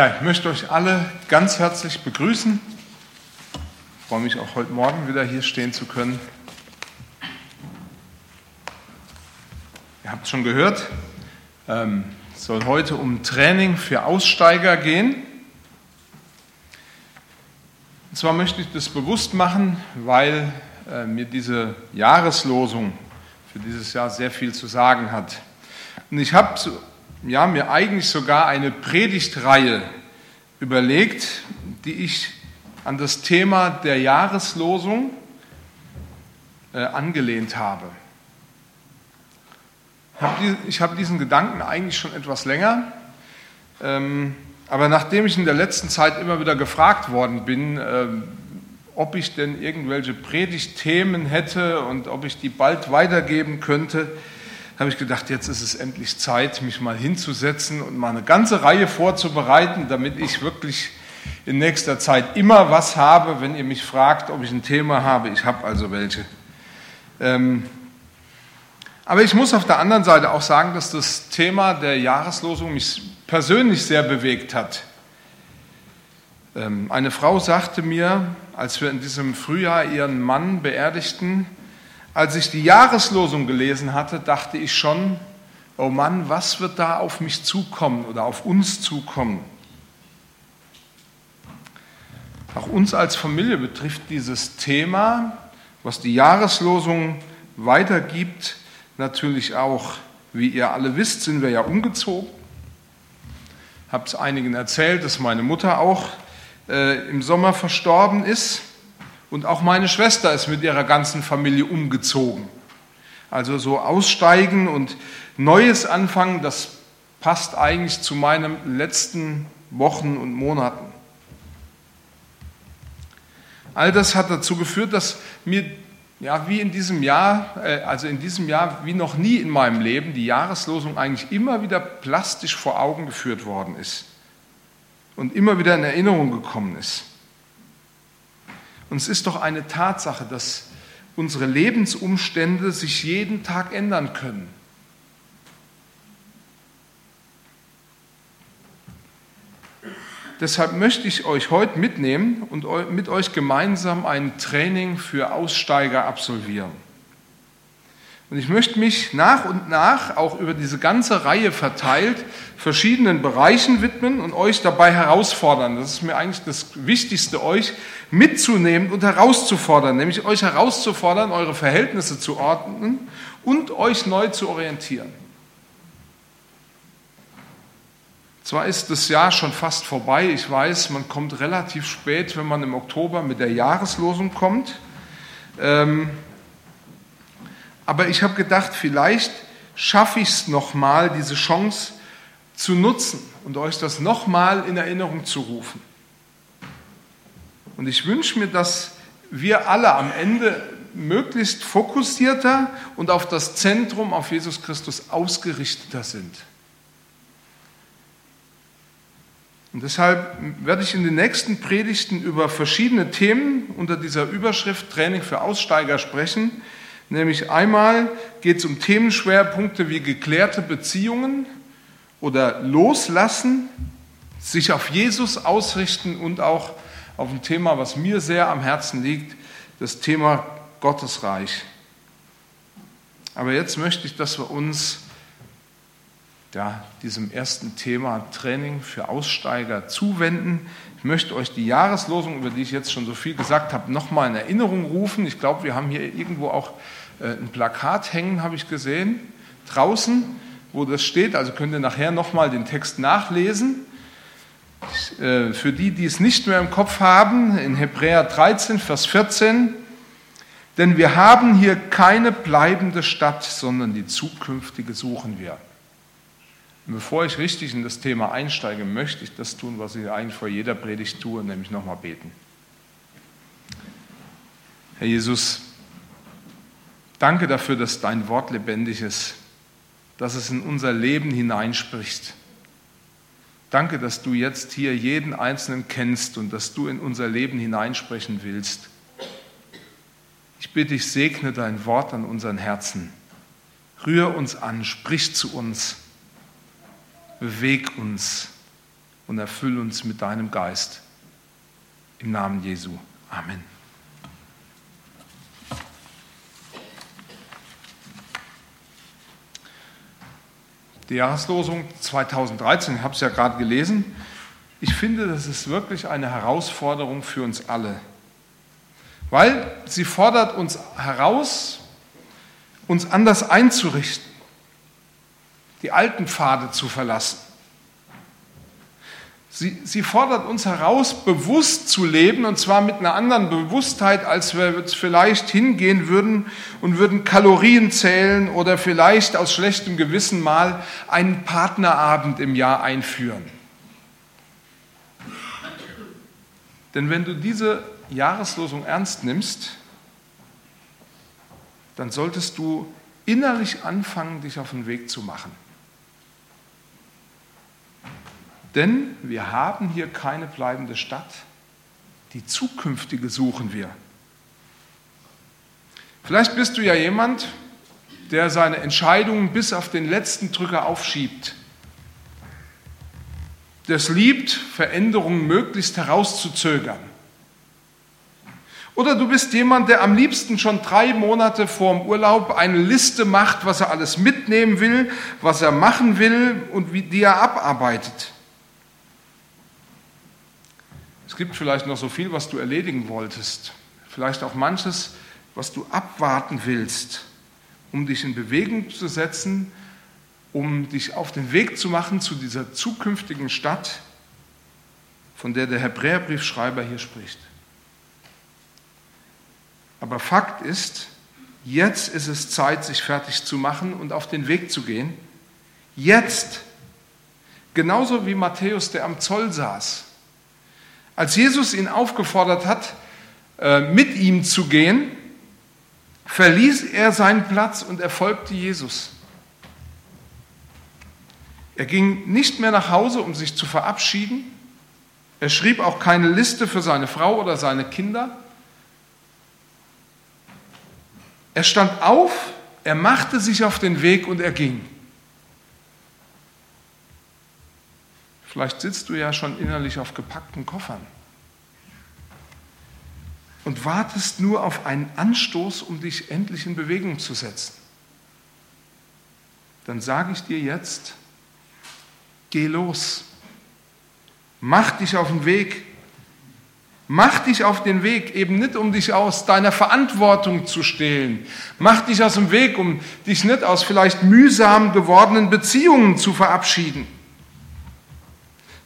Ja, ich möchte euch alle ganz herzlich begrüßen. Ich freue mich auch heute Morgen wieder hier stehen zu können. Ihr habt es schon gehört, ähm, es soll heute um Training für Aussteiger gehen. Und zwar möchte ich das bewusst machen, weil äh, mir diese Jahreslosung für dieses Jahr sehr viel zu sagen hat. Und ich habe ja, mir eigentlich sogar eine Predigtreihe überlegt, die ich an das Thema der Jahreslosung äh, angelehnt habe. Ich habe diesen Gedanken eigentlich schon etwas länger, ähm, aber nachdem ich in der letzten Zeit immer wieder gefragt worden bin, äh, ob ich denn irgendwelche Predigtthemen hätte und ob ich die bald weitergeben könnte, habe ich gedacht, jetzt ist es endlich Zeit, mich mal hinzusetzen und mal eine ganze Reihe vorzubereiten, damit ich wirklich in nächster Zeit immer was habe, wenn ihr mich fragt, ob ich ein Thema habe. Ich habe also welche. Ähm, aber ich muss auf der anderen Seite auch sagen, dass das Thema der Jahreslosung mich persönlich sehr bewegt hat. Ähm, eine Frau sagte mir, als wir in diesem Frühjahr ihren Mann beerdigten, als ich die Jahreslosung gelesen hatte, dachte ich schon, oh Mann, was wird da auf mich zukommen oder auf uns zukommen? Auch uns als Familie betrifft dieses Thema, was die Jahreslosung weitergibt, natürlich auch. Wie ihr alle wisst, sind wir ja umgezogen. Ich habe es einigen erzählt, dass meine Mutter auch äh, im Sommer verstorben ist. Und auch meine Schwester ist mit ihrer ganzen Familie umgezogen. Also so aussteigen und Neues anfangen, das passt eigentlich zu meinen letzten Wochen und Monaten. All das hat dazu geführt, dass mir ja, wie in diesem Jahr, äh, also in diesem Jahr wie noch nie in meinem Leben, die Jahreslosung eigentlich immer wieder plastisch vor Augen geführt worden ist und immer wieder in Erinnerung gekommen ist. Und es ist doch eine Tatsache, dass unsere Lebensumstände sich jeden Tag ändern können. Deshalb möchte ich euch heute mitnehmen und mit euch gemeinsam ein Training für Aussteiger absolvieren. Und ich möchte mich nach und nach auch über diese ganze Reihe verteilt verschiedenen Bereichen widmen und euch dabei herausfordern. Das ist mir eigentlich das Wichtigste, euch mitzunehmen und herauszufordern, nämlich euch herauszufordern, eure Verhältnisse zu ordnen und euch neu zu orientieren. Zwar ist das Jahr schon fast vorbei, ich weiß, man kommt relativ spät, wenn man im Oktober mit der Jahreslosung kommt. Ähm, aber ich habe gedacht, vielleicht schaffe ich es nochmal, diese Chance zu nutzen und euch das nochmal in Erinnerung zu rufen. Und ich wünsche mir, dass wir alle am Ende möglichst fokussierter und auf das Zentrum, auf Jesus Christus ausgerichteter sind. Und deshalb werde ich in den nächsten Predigten über verschiedene Themen unter dieser Überschrift Training für Aussteiger sprechen, Nämlich einmal geht es um Themenschwerpunkte wie geklärte Beziehungen oder Loslassen, sich auf Jesus ausrichten und auch auf ein Thema, was mir sehr am Herzen liegt, das Thema Gottesreich. Aber jetzt möchte ich, dass wir uns ja, diesem ersten Thema Training für Aussteiger zuwenden. Ich möchte euch die Jahreslosung, über die ich jetzt schon so viel gesagt habe, nochmal in Erinnerung rufen. Ich glaube, wir haben hier irgendwo auch ein Plakat hängen, habe ich gesehen, draußen, wo das steht. Also könnt ihr nachher nochmal den Text nachlesen. Äh, für die, die es nicht mehr im Kopf haben, in Hebräer 13, Vers 14, denn wir haben hier keine bleibende Stadt, sondern die zukünftige suchen wir. Und bevor ich richtig in das Thema einsteige, möchte ich das tun, was ich eigentlich vor jeder Predigt tue, nämlich nochmal beten. Herr Jesus, Danke dafür, dass dein Wort lebendig ist, dass es in unser Leben hineinspricht. Danke, dass du jetzt hier jeden Einzelnen kennst und dass du in unser Leben hineinsprechen willst. Ich bitte dich, segne dein Wort an unseren Herzen. Rühr uns an, sprich zu uns, beweg uns und erfüll uns mit deinem Geist. Im Namen Jesu. Amen. Die Jahreslosung 2013, ich habe es ja gerade gelesen. Ich finde, das ist wirklich eine Herausforderung für uns alle, weil sie fordert uns heraus, uns anders einzurichten, die alten Pfade zu verlassen. Sie, sie, fordert uns heraus, bewusst zu leben, und zwar mit einer anderen Bewusstheit, als wir jetzt vielleicht hingehen würden und würden Kalorien zählen oder vielleicht aus schlechtem Gewissen mal einen Partnerabend im Jahr einführen. Denn wenn du diese Jahreslosung ernst nimmst, dann solltest du innerlich anfangen, dich auf den Weg zu machen. Denn wir haben hier keine bleibende Stadt. Die zukünftige suchen wir. Vielleicht bist du ja jemand, der seine Entscheidungen bis auf den letzten Drücker aufschiebt. Der es liebt, Veränderungen möglichst herauszuzögern. Oder du bist jemand, der am liebsten schon drei Monate vor dem Urlaub eine Liste macht, was er alles mitnehmen will, was er machen will und wie die er abarbeitet. Es gibt vielleicht noch so viel, was du erledigen wolltest. Vielleicht auch manches, was du abwarten willst, um dich in Bewegung zu setzen, um dich auf den Weg zu machen zu dieser zukünftigen Stadt, von der der Hebräerbriefschreiber hier spricht. Aber Fakt ist, jetzt ist es Zeit, sich fertig zu machen und auf den Weg zu gehen. Jetzt. Genauso wie Matthäus, der am Zoll saß als Jesus ihn aufgefordert hat, äh, mit ihm zu gehen, verließ er seinen Platz und er folgte Jesus. Er ging nicht mehr nach Hause, um sich zu verabschieden. Er schrieb auch keine Liste für seine Frau oder seine Kinder. Er stand auf, er machte sich auf den Weg und er ging. Vielleicht sitzt du ja schon innerlich auf gepackten Koffern und wartest nur auf einen Anstoß, um dich endlich in Bewegung zu setzen. Dann sage ich dir jetzt, geh los. Mach dich auf den Weg. Mach dich auf den Weg, eben nicht um dich aus deiner Verantwortung zu stehlen. Mach dich aus dem Weg, um dich nicht aus vielleicht mühsam gewordenen Beziehungen zu verabschieden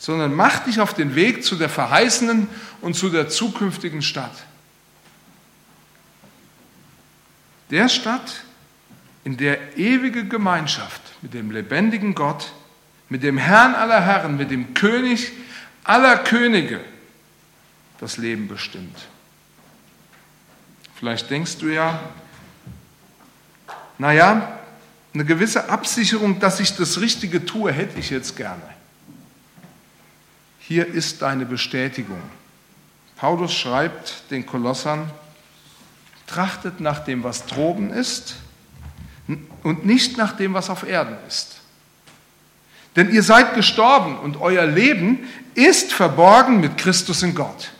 sondern mach dich auf den Weg zu der verheißenen und zu der zukünftigen Stadt. Der Stadt, in der ewige Gemeinschaft mit dem lebendigen Gott, mit dem Herrn aller Herren, mit dem König aller Könige das Leben bestimmt. Vielleicht denkst du ja, naja, eine gewisse Absicherung, dass ich das Richtige tue, hätte ich jetzt gerne. Hier ist deine Bestätigung. Paulus schreibt den Kolossern, trachtet nach dem, was droben ist und nicht nach dem, was auf Erden ist. Denn ihr seid gestorben und euer Leben ist verborgen mit Christus in Gott.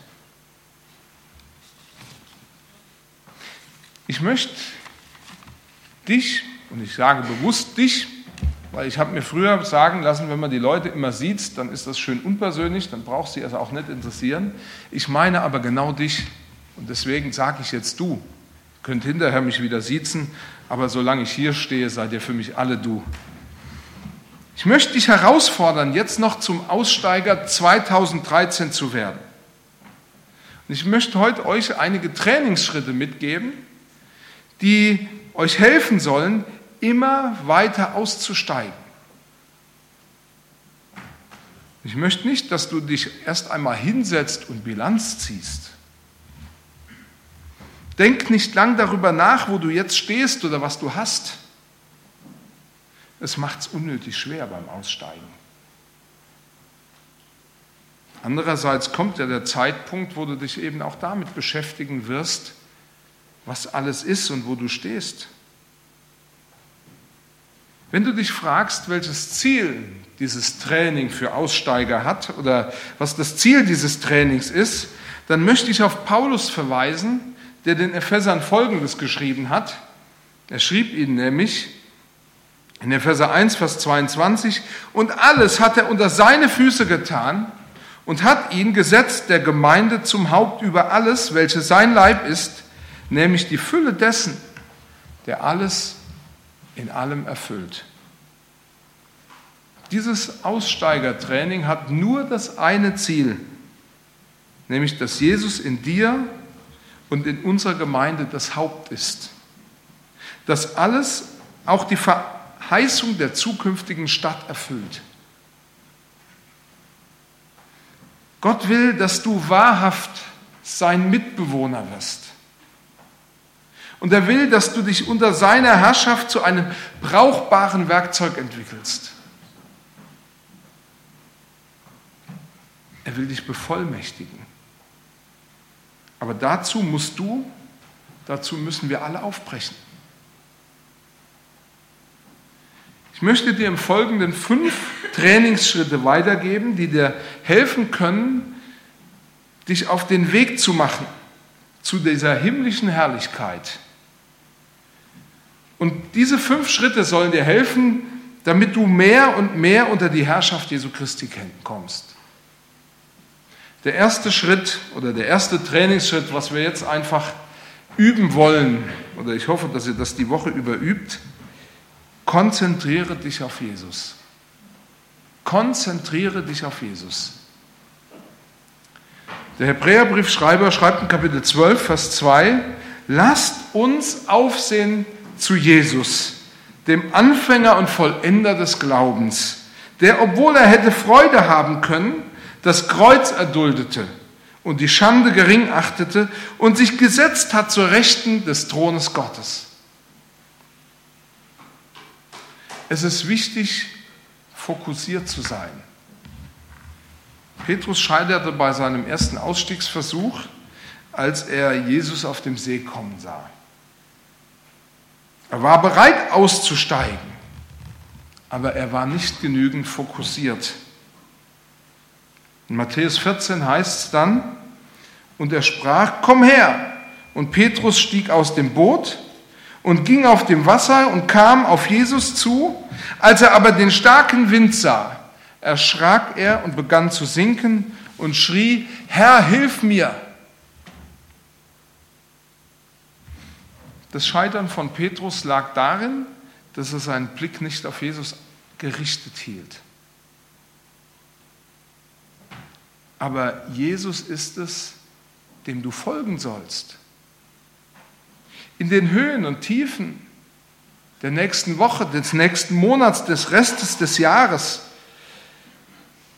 Ich möchte dich, und ich sage bewusst dich, weil ich habe mir früher sagen lassen, wenn man die Leute immer sieht, dann ist das schön unpersönlich, dann braucht sie es auch nicht interessieren. Ich meine aber genau dich und deswegen sage ich jetzt du. Ihr könnt hinterher mich wieder siezen, aber solange ich hier stehe, seid ihr für mich alle du. Ich möchte dich herausfordern, jetzt noch zum Aussteiger 2013 zu werden. Und ich möchte heute euch einige Trainingsschritte mitgeben, die euch helfen sollen, immer weiter auszusteigen. Ich möchte nicht, dass du dich erst einmal hinsetzt und Bilanz ziehst. Denk nicht lang darüber nach, wo du jetzt stehst oder was du hast. Es macht es unnötig schwer beim Aussteigen. Andererseits kommt ja der Zeitpunkt, wo du dich eben auch damit beschäftigen wirst, was alles ist und wo du stehst. Wenn du dich fragst, welches Ziel dieses Training für Aussteiger hat oder was das Ziel dieses Trainings ist, dann möchte ich auf Paulus verweisen, der den Ephesern Folgendes geschrieben hat. Er schrieb ihnen nämlich in Epheser 1, Vers 22, und alles hat er unter seine Füße getan und hat ihn gesetzt der Gemeinde zum Haupt über alles, welches sein Leib ist, nämlich die Fülle dessen, der alles in allem erfüllt. Dieses Aussteigertraining hat nur das eine Ziel, nämlich dass Jesus in dir und in unserer Gemeinde das Haupt ist. Dass alles, auch die Verheißung der zukünftigen Stadt erfüllt. Gott will, dass du wahrhaft sein Mitbewohner wirst. Und er will, dass du dich unter seiner Herrschaft zu einem brauchbaren Werkzeug entwickelst. Er will dich bevollmächtigen. Aber dazu musst du, dazu müssen wir alle aufbrechen. Ich möchte dir im Folgenden fünf Trainingsschritte weitergeben, die dir helfen können, dich auf den Weg zu machen zu dieser himmlischen Herrlichkeit. Und diese fünf Schritte sollen dir helfen, damit du mehr und mehr unter die Herrschaft Jesu Christi kommst. Der erste Schritt oder der erste Trainingsschritt, was wir jetzt einfach üben wollen, oder ich hoffe, dass ihr das die Woche über übt, konzentriere dich auf Jesus. Konzentriere dich auf Jesus. Der Hebräerbriefschreiber schreibt in Kapitel 12, Vers 2, lasst uns aufsehen zu Jesus, dem Anfänger und Vollender des Glaubens, der, obwohl er hätte Freude haben können, das Kreuz erduldete und die Schande gering achtete und sich gesetzt hat zur Rechten des Thrones Gottes. Es ist wichtig, fokussiert zu sein. Petrus scheiterte bei seinem ersten Ausstiegsversuch, als er Jesus auf dem See kommen sah. Er war bereit auszusteigen, aber er war nicht genügend fokussiert. In Matthäus 14 heißt es dann, und er sprach, komm her. Und Petrus stieg aus dem Boot und ging auf dem Wasser und kam auf Jesus zu. Als er aber den starken Wind sah, erschrak er und begann zu sinken und schrie, Herr, hilf mir. Das Scheitern von Petrus lag darin, dass er seinen Blick nicht auf Jesus gerichtet hielt. Aber Jesus ist es, dem du folgen sollst. In den Höhen und Tiefen der nächsten Woche, des nächsten Monats, des Restes des Jahres,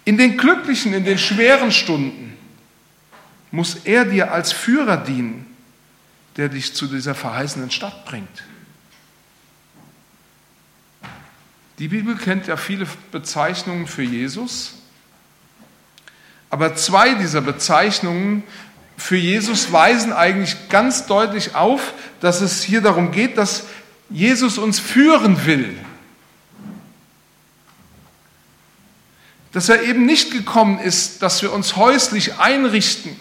in den glücklichen, in den schweren Stunden muss er dir als Führer dienen, der dich zu dieser verheißenen Stadt bringt. Die Bibel kennt ja viele Bezeichnungen für Jesus. Aber zwei dieser Bezeichnungen für Jesus weisen eigentlich ganz deutlich auf, dass es hier darum geht, dass Jesus uns führen will. Dass er eben nicht gekommen ist, dass wir uns häuslich einrichten,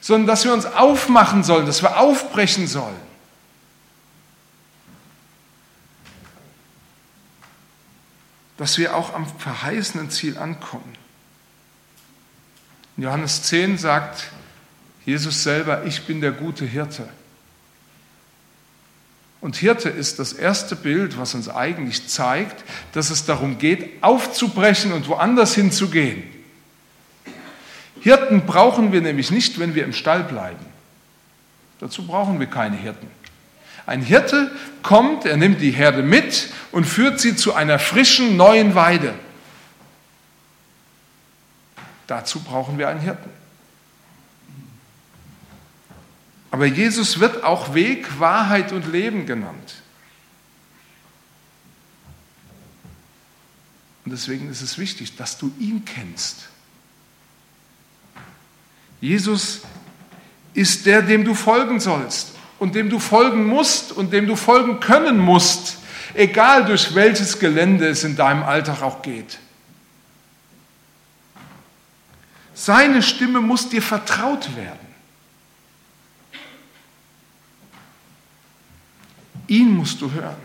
sondern dass wir uns aufmachen sollen, dass wir aufbrechen sollen. Dass wir auch am verheißenen Ziel ankommen. In Johannes 10 sagt Jesus selber, ich bin der gute Hirte. Und Hirte ist das erste Bild, was uns eigentlich zeigt, dass es darum geht, aufzubrechen und woanders hinzugehen. Hirten brauchen wir nämlich nicht, wenn wir im Stall bleiben. Dazu brauchen wir keine Hirten. Ein Hirte kommt, er nimmt die Herde mit und führt sie zu einer frischen, neuen Weide. Dazu brauchen wir einen Hirten. Aber Jesus wird auch Weg, Wahrheit und Leben genannt. Und deswegen ist es wichtig, dass du ihn kennst. Jesus ist der, dem du folgen sollst und dem du folgen musst und dem du folgen können musst. egal durch welches Gelände es in deinem Alltag auch geht. Seine Stimme muss dir vertraut werden. Ihn musst du hören.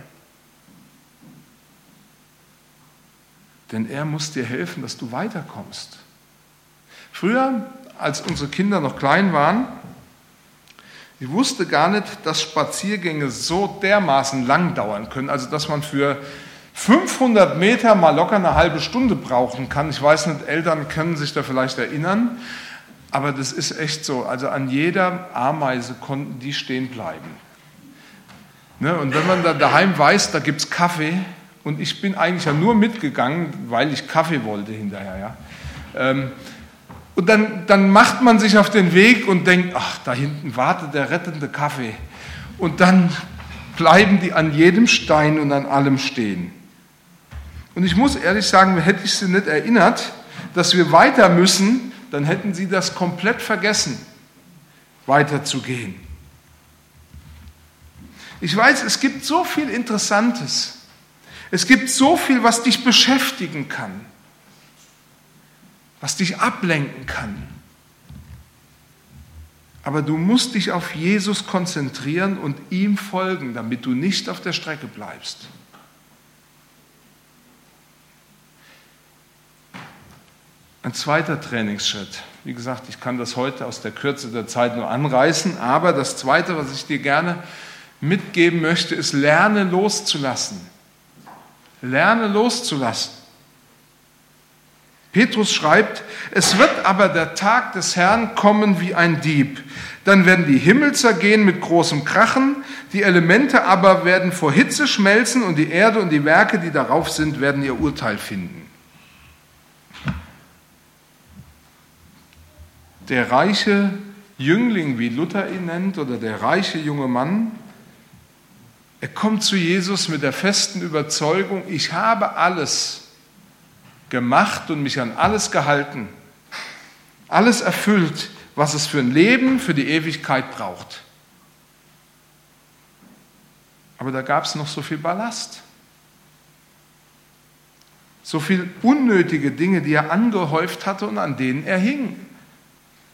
Denn er muss dir helfen, dass du weiterkommst. Früher, als unsere Kinder noch klein waren, ich wusste gar nicht, dass Spaziergänge so dermaßen lang dauern können, also dass man für 500 Meter mal locker eine halbe Stunde brauchen kann. Ich weiß nicht, Eltern können sich da vielleicht erinnern, aber das ist echt so. Also an jeder Ameise konnten die stehen bleiben. Ne? Und wenn man da daheim weiß, da gibt es Kaffee, und ich bin eigentlich ja nur mitgegangen, weil ich Kaffee wollte hinterher. Ja? Ähm, und dann, dann macht man sich auf den Weg und denkt, ach, da hinten wartet der rettende Kaffee. Und dann bleiben die an jedem Stein und an allem stehen. Und ich muss ehrlich sagen, hätte ich sie nicht erinnert, dass wir weiter müssen, dann hätten sie das komplett vergessen, weiterzugehen. Ich weiß, es gibt so viel Interessantes. Es gibt so viel, was dich beschäftigen kann, was dich ablenken kann. Aber du musst dich auf Jesus konzentrieren und ihm folgen, damit du nicht auf der Strecke bleibst. Ein zweiter Trainingsschritt. Wie gesagt, ich kann das heute aus der Kürze der Zeit nur anreißen, aber das zweite, was ich dir gerne mitgeben möchte, ist, lerne loszulassen. Lerne loszulassen. Petrus schreibt, es wird aber der Tag des Herrn kommen wie ein Dieb. Dann werden die Himmel zergehen mit großem Krachen, die Elemente aber werden vor Hitze schmelzen und die Erde und die Werke, die darauf sind, werden ihr Urteil finden. Der reiche Jüngling, wie Luther ihn nennt, oder der reiche junge Mann, er kommt zu Jesus mit der festen Überzeugung, ich habe alles gemacht und mich an alles gehalten, alles erfüllt, was es für ein Leben, für die Ewigkeit braucht. Aber da gab es noch so viel Ballast, so viel unnötige Dinge, die er angehäuft hatte und an denen er hing.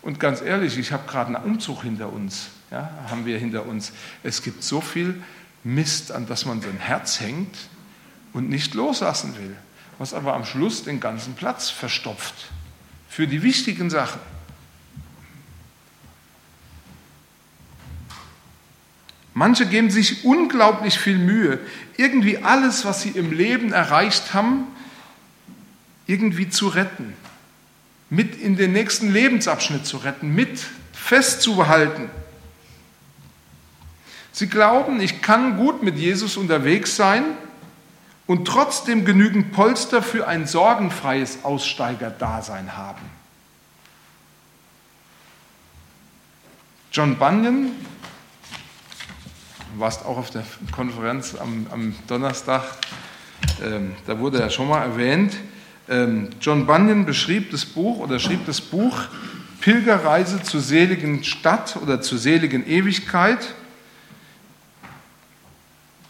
Und ganz ehrlich, ich habe gerade einen Umzug hinter uns, ja, haben wir hinter uns. Es gibt so viel Mist, an das man sein Herz hängt und nicht loslassen will, was aber am Schluss den ganzen Platz verstopft für die wichtigen Sachen. Manche geben sich unglaublich viel Mühe, irgendwie alles, was sie im Leben erreicht haben, irgendwie zu retten, mit in den nächsten Lebensabschnitt zu retten, mit festzuhalten. Sie glauben, ich kann gut mit Jesus unterwegs sein und trotzdem genügend Polster für ein sorgenfreies Aussteigerdasein haben. John Bunyan, du warst auch auf der Konferenz am, am Donnerstag, ähm, da wurde er schon mal erwähnt. Ähm, John Bunyan beschrieb das Buch oder schrieb das Buch Pilgerreise zur seligen Stadt oder zur seligen Ewigkeit.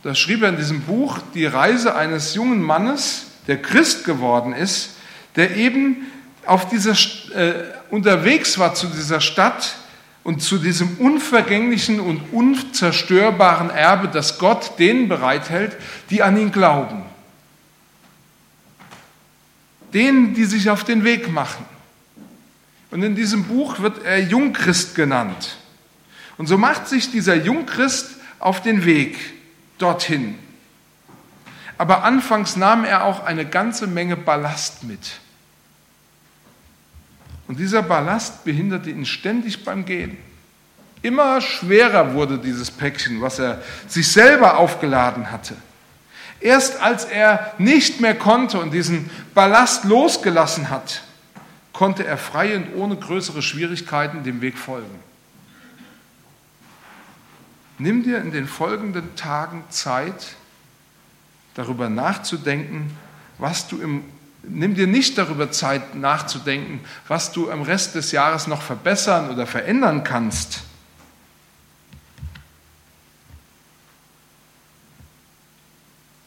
Da schrieb er in diesem Buch die Reise eines jungen Mannes, der Christ geworden ist, der eben auf dieser, äh, unterwegs war zu dieser Stadt und zu diesem unvergänglichen und unzerstörbaren Erbe, das Gott denen bereithält, die an ihn glauben. Denen, die sich auf den Weg machen. Und in diesem Buch wird er Jungchrist genannt. Und so macht sich dieser Jungchrist auf den Weg dorthin. Aber anfangs nahm er auch eine ganze Menge Ballast mit. Und dieser Ballast behinderte ihn ständig beim Gehen. Immer schwerer wurde dieses Päckchen, was er sich selber aufgeladen hatte. Erst als er nicht mehr konnte und diesen Ballast losgelassen hat, konnte er frei und ohne größere Schwierigkeiten dem Weg folgen. Nimm dir in den folgenden Tagen Zeit, darüber nachzudenken, was du im Nimm dir nicht darüber Zeit nachzudenken, was du am Rest des Jahres noch verbessern oder verändern kannst.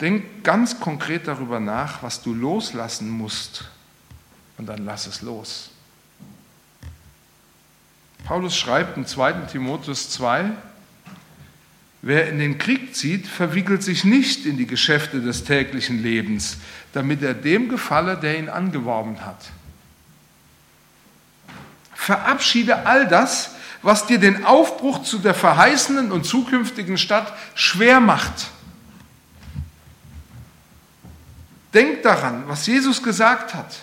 Denk ganz konkret darüber nach, was du loslassen musst und dann lass es los. Paulus schreibt in 2. Timotheus 2, wer in den Krieg zieht, verwickelt sich nicht in die Geschäfte des täglichen Lebens, damit er dem gefalle, der ihn angeworben hat. Verabschiede all das, was dir den Aufbruch zu der verheißenen und zukünftigen Stadt schwer macht. Denk daran, was Jesus gesagt hat.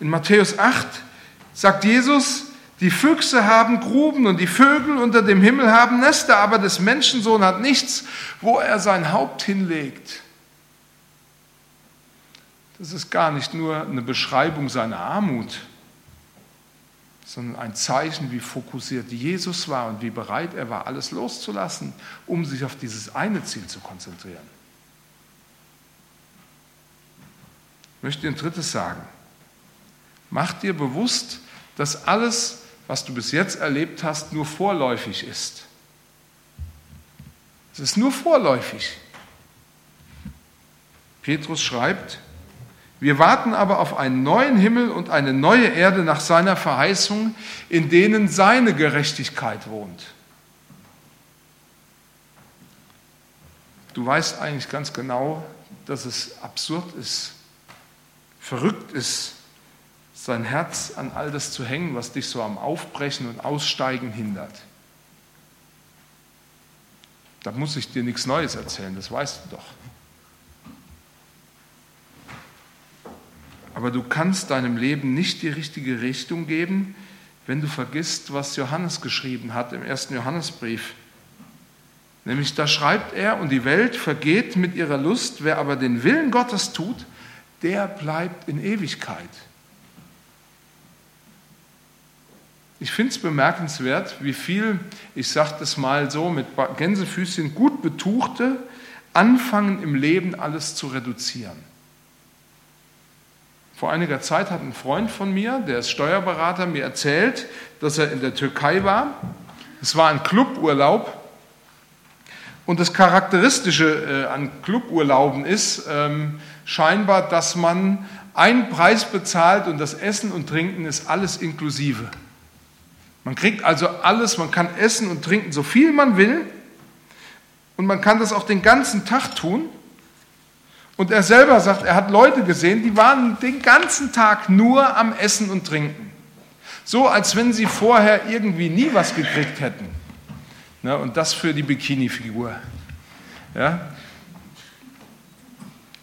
In Matthäus 8 sagt Jesus, die Füchse haben Gruben und die Vögel unter dem Himmel haben Nester, aber des Menschensohn hat nichts, wo er sein Haupt hinlegt. Das ist gar nicht nur eine Beschreibung seiner Armut, sondern ein Zeichen, wie fokussiert Jesus war und wie bereit er war, alles loszulassen, um sich auf dieses eine Ziel zu konzentrieren. Ich möchte ein drittes sagen. Mach dir bewusst, dass alles, was du bis jetzt erlebt hast, nur vorläufig ist. Es ist nur vorläufig. Petrus schreibt, wir warten aber auf einen neuen Himmel und eine neue Erde nach seiner Verheißung, in denen seine Gerechtigkeit wohnt. Du weißt eigentlich ganz genau, dass es absurd ist, verrückt ist, sein Herz an all das zu hängen, was dich so am Aufbrechen und Aussteigen hindert. Da muss ich dir nichts Neues erzählen, das weißt du doch. Aber du kannst deinem Leben nicht die richtige Richtung geben, wenn du vergisst, was Johannes geschrieben hat im ersten Johannesbrief. Nämlich da schreibt er, und die Welt vergeht mit ihrer Lust, wer aber den Willen Gottes tut, der bleibt in Ewigkeit. Ich finde es bemerkenswert, wie viel, ich sage das mal so, mit Gänsefüßchen gut betuchte anfangen im Leben alles zu reduzieren. Vor einiger Zeit hat ein Freund von mir, der ist Steuerberater, mir erzählt, dass er in der Türkei war. Es war ein Cluburlaub. Und das Charakteristische äh, an Cluburlauben ist ähm, scheinbar, dass man einen Preis bezahlt und das Essen und Trinken ist alles inklusive. Man kriegt also alles, man kann essen und trinken, so viel man will. Und man kann das auch den ganzen Tag tun. Und er selber sagt, er hat Leute gesehen, die waren den ganzen Tag nur am Essen und Trinken. So, als wenn sie vorher irgendwie nie was gekriegt hätten. Ne, und das für die Bikini-Figur. Ja?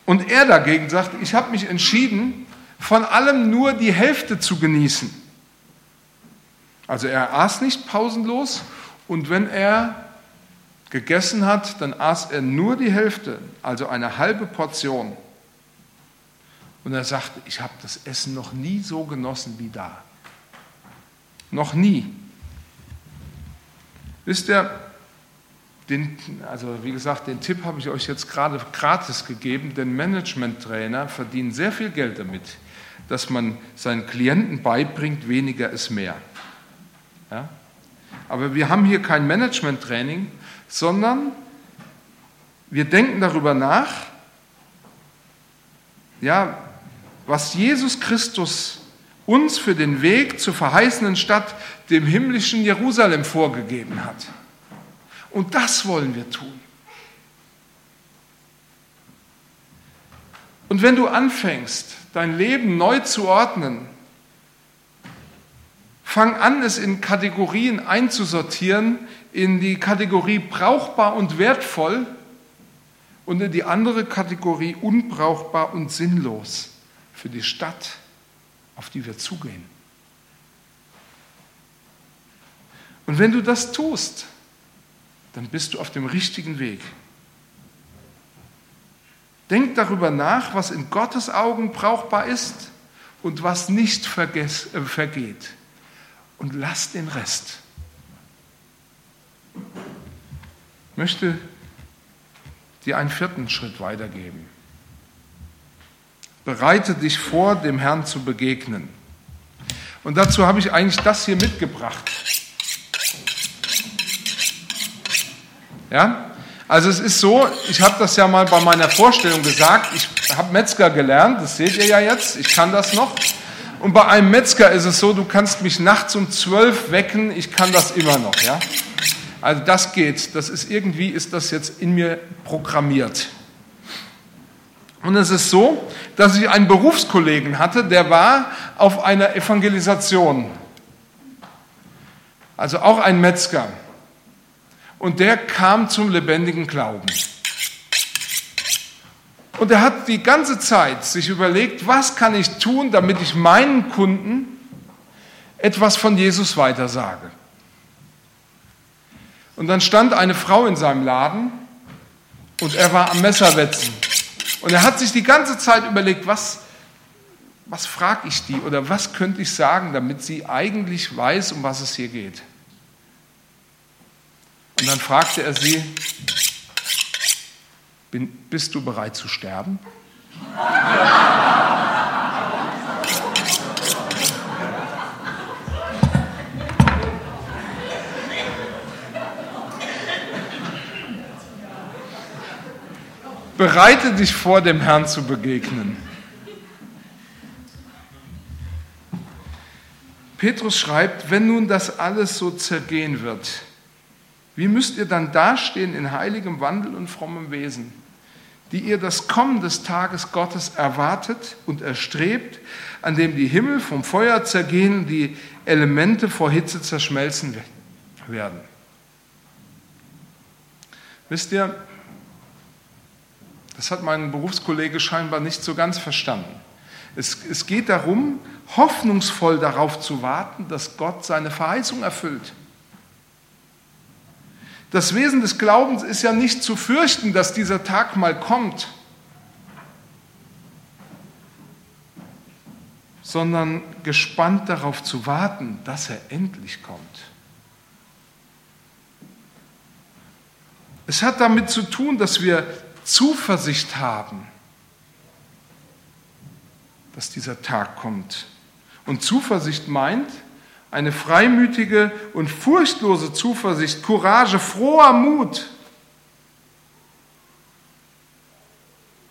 Und er dagegen sagt, ich habe mich entschieden, von allem nur die Hälfte zu genießen. Also er aß nicht pausenlos und wenn er gegessen hat, dann aß er nur die Hälfte, also eine halbe Portion. Und er sagte, ich habe das Essen noch nie so genossen wie da. Noch nie. Wisst ihr, den, also wie gesagt, den Tipp habe ich euch jetzt gerade gratis gegeben, denn Management-Trainer verdienen sehr viel Geld damit, dass man seinen Klienten beibringt, weniger ist mehr. Ja? Aber wir haben hier kein Management-Training, sondern wir denken darüber nach, ja, was Jesus Christus uns für den Weg zur verheißenen Stadt, dem himmlischen Jerusalem, vorgegeben hat. Und das wollen wir tun. Und wenn du anfängst, dein Leben neu zu ordnen, fang an, es in Kategorien einzusortieren, in die Kategorie brauchbar und wertvoll und in die andere Kategorie unbrauchbar und sinnlos für die Stadt, auf die wir zugehen. Und wenn du das tust, dann bist du auf dem richtigen Weg. Denk darüber nach, was in Gottes Augen brauchbar ist und was nicht äh, vergeht. Und lass den Rest. Ich möchte dir einen vierten Schritt weitergeben. Bereite dich vor, dem Herrn zu begegnen. Und dazu habe ich eigentlich das hier mitgebracht. Ja? Also es ist so, ich habe das ja mal bei meiner Vorstellung gesagt, ich habe Metzger gelernt, das seht ihr ja jetzt, ich kann das noch. Und bei einem Metzger ist es so, du kannst mich nachts um zwölf wecken, ich kann das immer noch. Ja? Also das geht, das ist irgendwie, ist das jetzt in mir programmiert. Und es ist so, dass ich einen Berufskollegen hatte, der war auf einer Evangelisation. Also auch ein Metzger. Und der kam zum lebendigen Glauben. Und er hat die ganze Zeit sich überlegt, was kann ich tun, damit ich meinen Kunden etwas von Jesus weitersage. Und dann stand eine Frau in seinem Laden und er war am Messerwetzen. Und er hat sich die ganze Zeit überlegt, was, was frage ich die oder was könnte ich sagen, damit sie eigentlich weiß, um was es hier geht. Und dann fragte er sie, bin, bist du bereit zu sterben? Bereite dich vor, dem Herrn zu begegnen. Petrus schreibt, wenn nun das alles so zergehen wird, wie müsst ihr dann dastehen in heiligem Wandel und frommem Wesen, die ihr das Kommen des Tages Gottes erwartet und erstrebt, an dem die Himmel vom Feuer zergehen die Elemente vor Hitze zerschmelzen werden? Wisst ihr, das hat mein Berufskollege scheinbar nicht so ganz verstanden. Es, es geht darum, hoffnungsvoll darauf zu warten, dass Gott seine Verheißung erfüllt. Das Wesen des Glaubens ist ja nicht zu fürchten, dass dieser Tag mal kommt, sondern gespannt darauf zu warten, dass er endlich kommt. Es hat damit zu tun, dass wir Zuversicht haben, dass dieser Tag kommt. Und Zuversicht meint, eine freimütige und furchtlose Zuversicht, Courage, froher Mut.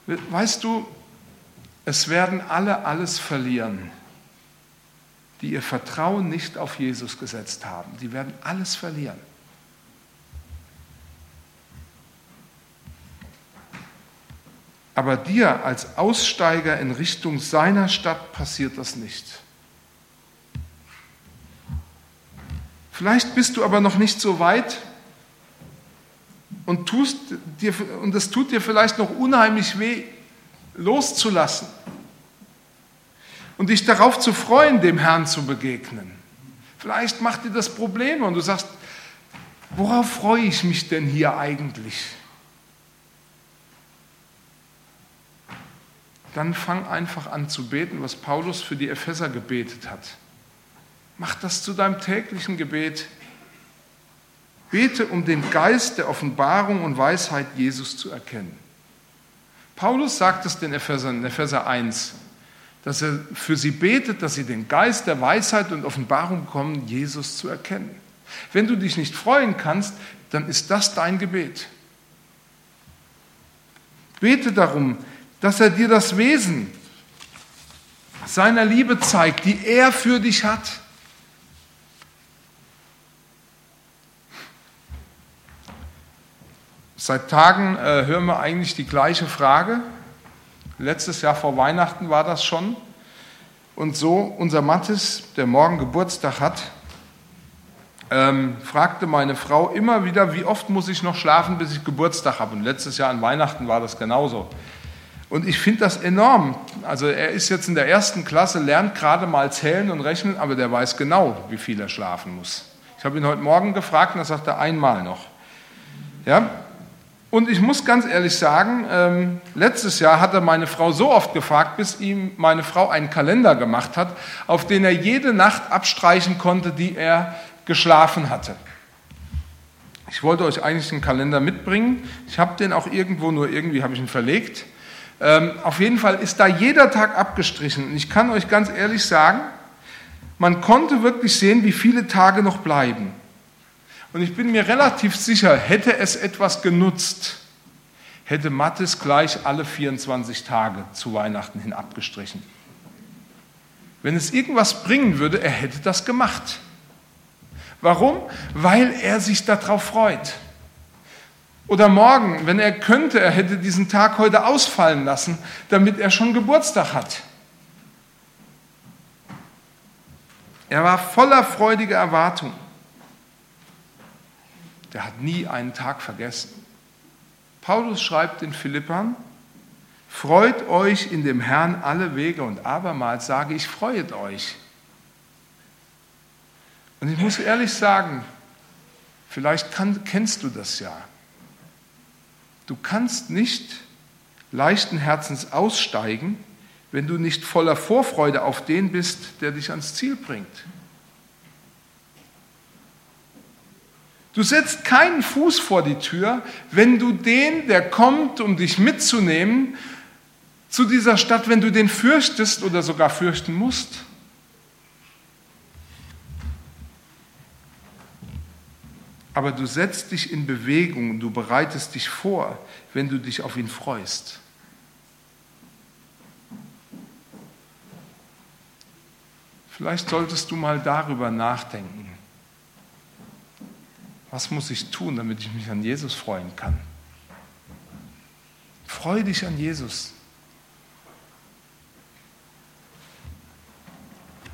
Weißt du, es werden alle alles verlieren, die ihr Vertrauen nicht auf Jesus gesetzt haben. Die werden alles verlieren. Aber dir als Aussteiger in Richtung seiner Stadt passiert das nicht. Vielleicht bist du aber noch nicht so weit und, tust dir, und es tut dir vielleicht noch unheimlich weh, loszulassen und dich darauf zu freuen, dem Herrn zu begegnen. Vielleicht macht dir das Probleme und du sagst, worauf freue ich mich denn hier eigentlich? Dann fang einfach an zu beten, was Paulus für die Epheser gebetet hat. Mach das zu deinem täglichen Gebet. Bete, um den Geist der Offenbarung und Weisheit Jesus zu erkennen. Paulus sagt es den Ephesern in Epheser 1, dass er für sie betet, dass sie den Geist der Weisheit und Offenbarung bekommen, Jesus zu erkennen. Wenn du dich nicht freuen kannst, dann ist das dein Gebet. Bete darum, dass er dir das Wesen seiner Liebe zeigt, die er für dich hat. Seit Tagen äh, hören wir eigentlich die gleiche Frage. Letztes Jahr vor Weihnachten war das schon. Und so, unser Mattes, der morgen Geburtstag hat, ähm, fragte meine Frau immer wieder, wie oft muss ich noch schlafen, bis ich Geburtstag habe. Und letztes Jahr an Weihnachten war das genauso. Und ich finde das enorm. Also er ist jetzt in der ersten Klasse, lernt gerade mal zählen und rechnen, aber der weiß genau, wie viel er schlafen muss. Ich habe ihn heute Morgen gefragt und er sagte einmal noch. Ja, und ich muss ganz ehrlich sagen, ähm, letztes Jahr hat er meine Frau so oft gefragt, bis ihm meine Frau einen Kalender gemacht hat, auf den er jede Nacht abstreichen konnte, die er geschlafen hatte. Ich wollte euch eigentlich den Kalender mitbringen. Ich habe den auch irgendwo, nur irgendwie habe ich ihn verlegt. Ähm, auf jeden Fall ist da jeder Tag abgestrichen. Und ich kann euch ganz ehrlich sagen, man konnte wirklich sehen, wie viele Tage noch bleiben. Und ich bin mir relativ sicher, hätte es etwas genutzt, hätte Mattes gleich alle 24 Tage zu Weihnachten hin abgestrichen. Wenn es irgendwas bringen würde, er hätte das gemacht. Warum? Weil er sich darauf freut. Oder morgen, wenn er könnte, er hätte diesen Tag heute ausfallen lassen, damit er schon Geburtstag hat. Er war voller freudiger Erwartung. Der hat nie einen Tag vergessen. Paulus schreibt in Philippern, freut euch in dem Herrn alle Wege und abermals sage ich, freuet euch. Und ich muss ehrlich sagen, vielleicht kann, kennst du das ja. Du kannst nicht leichten Herzens aussteigen, wenn du nicht voller Vorfreude auf den bist, der dich ans Ziel bringt. Du setzt keinen Fuß vor die Tür, wenn du den, der kommt, um dich mitzunehmen, zu dieser Stadt, wenn du den fürchtest oder sogar fürchten musst. Aber du setzt dich in Bewegung, du bereitest dich vor, wenn du dich auf ihn freust. Vielleicht solltest du mal darüber nachdenken. Was muss ich tun, damit ich mich an Jesus freuen kann? Freue dich an Jesus.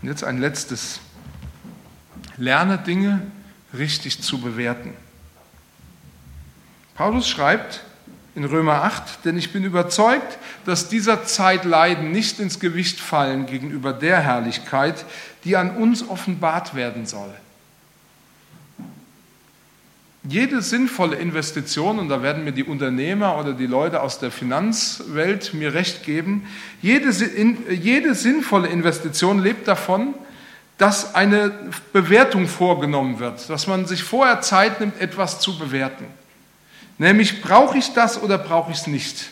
Und jetzt ein letztes. Lerne Dinge richtig zu bewerten. Paulus schreibt in Römer 8, denn ich bin überzeugt, dass dieser Zeit Leiden nicht ins Gewicht fallen gegenüber der Herrlichkeit, die an uns offenbart werden soll. Jede sinnvolle Investition, und da werden mir die Unternehmer oder die Leute aus der Finanzwelt mir recht geben, jede, jede sinnvolle Investition lebt davon, dass eine Bewertung vorgenommen wird, dass man sich vorher Zeit nimmt, etwas zu bewerten. Nämlich, brauche ich das oder brauche ich es nicht?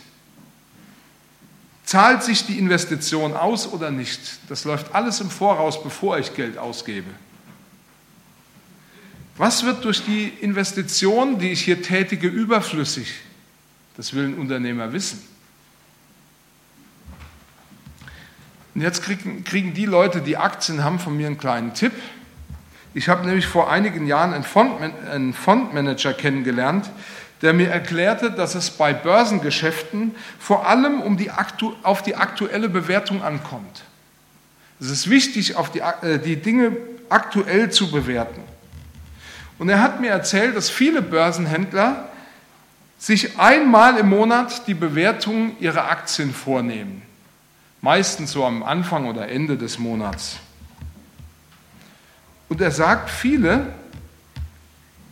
Zahlt sich die Investition aus oder nicht? Das läuft alles im Voraus, bevor ich Geld ausgebe. Was wird durch die Investition, die ich hier tätige, überflüssig? Das will ein Unternehmer wissen. Und jetzt kriegen, kriegen die Leute, die Aktien haben, von mir einen kleinen Tipp. Ich habe nämlich vor einigen Jahren einen Fondmanager kennengelernt, der mir erklärte, dass es bei Börsengeschäften vor allem um die auf die aktuelle Bewertung ankommt. Es ist wichtig, auf die, äh, die Dinge aktuell zu bewerten. Und er hat mir erzählt, dass viele Börsenhändler sich einmal im Monat die Bewertung ihrer Aktien vornehmen meistens so am Anfang oder Ende des Monats. Und er sagt, viele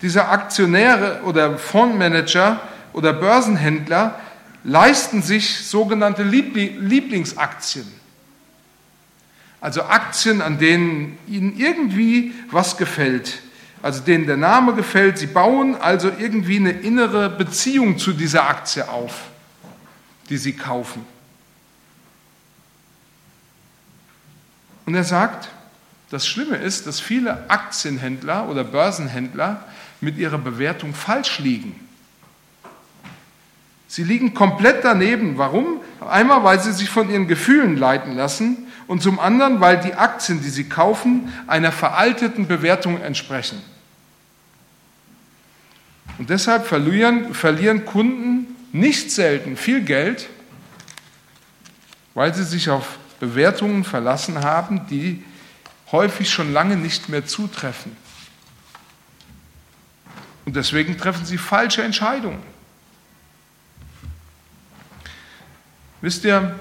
dieser Aktionäre oder Fondsmanager oder Börsenhändler leisten sich sogenannte Lieblingsaktien. Also Aktien, an denen ihnen irgendwie was gefällt, also denen der Name gefällt. Sie bauen also irgendwie eine innere Beziehung zu dieser Aktie auf, die sie kaufen. Und er sagt, das Schlimme ist, dass viele Aktienhändler oder Börsenhändler mit ihrer Bewertung falsch liegen. Sie liegen komplett daneben. Warum? Einmal, weil sie sich von ihren Gefühlen leiten lassen und zum anderen, weil die Aktien, die sie kaufen, einer veralteten Bewertung entsprechen. Und deshalb verlieren, verlieren Kunden nicht selten viel Geld, weil sie sich auf Bewertungen verlassen haben, die häufig schon lange nicht mehr zutreffen. Und deswegen treffen sie falsche Entscheidungen. Wisst ihr,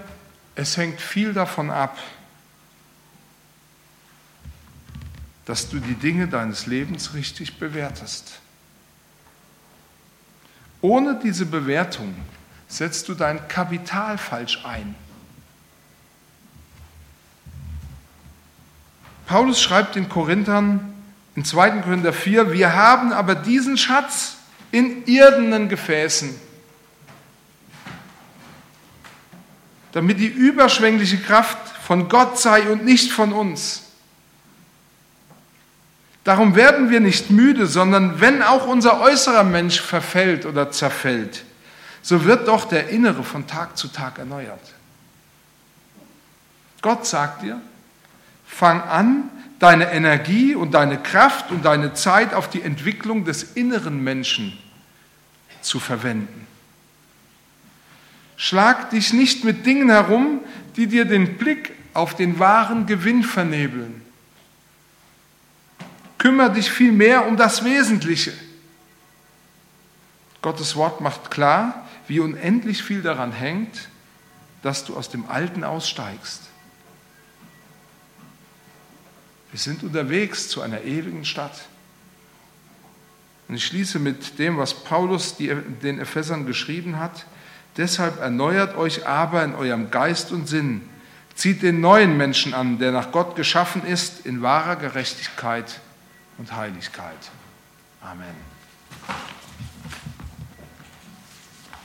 es hängt viel davon ab, dass du die Dinge deines Lebens richtig bewertest. Ohne diese Bewertung setzt du dein Kapital falsch ein. Paulus schreibt den Korinthern in 2. Korinther 4, wir haben aber diesen Schatz in irdenen Gefäßen, damit die überschwängliche Kraft von Gott sei und nicht von uns. Darum werden wir nicht müde, sondern wenn auch unser äußerer Mensch verfällt oder zerfällt, so wird doch der innere von Tag zu Tag erneuert. Gott sagt dir, fang an, deine Energie und deine Kraft und deine Zeit auf die Entwicklung des inneren Menschen zu verwenden. Schlag dich nicht mit Dingen herum, die dir den Blick auf den wahren Gewinn vernebeln. Kümmere dich vielmehr um das Wesentliche. Gottes Wort macht klar, wie unendlich viel daran hängt, dass du aus dem Alten aussteigst. Wir sind unterwegs zu einer ewigen Stadt. Und ich schließe mit dem, was Paulus den Ephesern geschrieben hat. Deshalb erneuert euch aber in eurem Geist und Sinn. Zieht den neuen Menschen an, der nach Gott geschaffen ist, in wahrer Gerechtigkeit und Heiligkeit. Amen.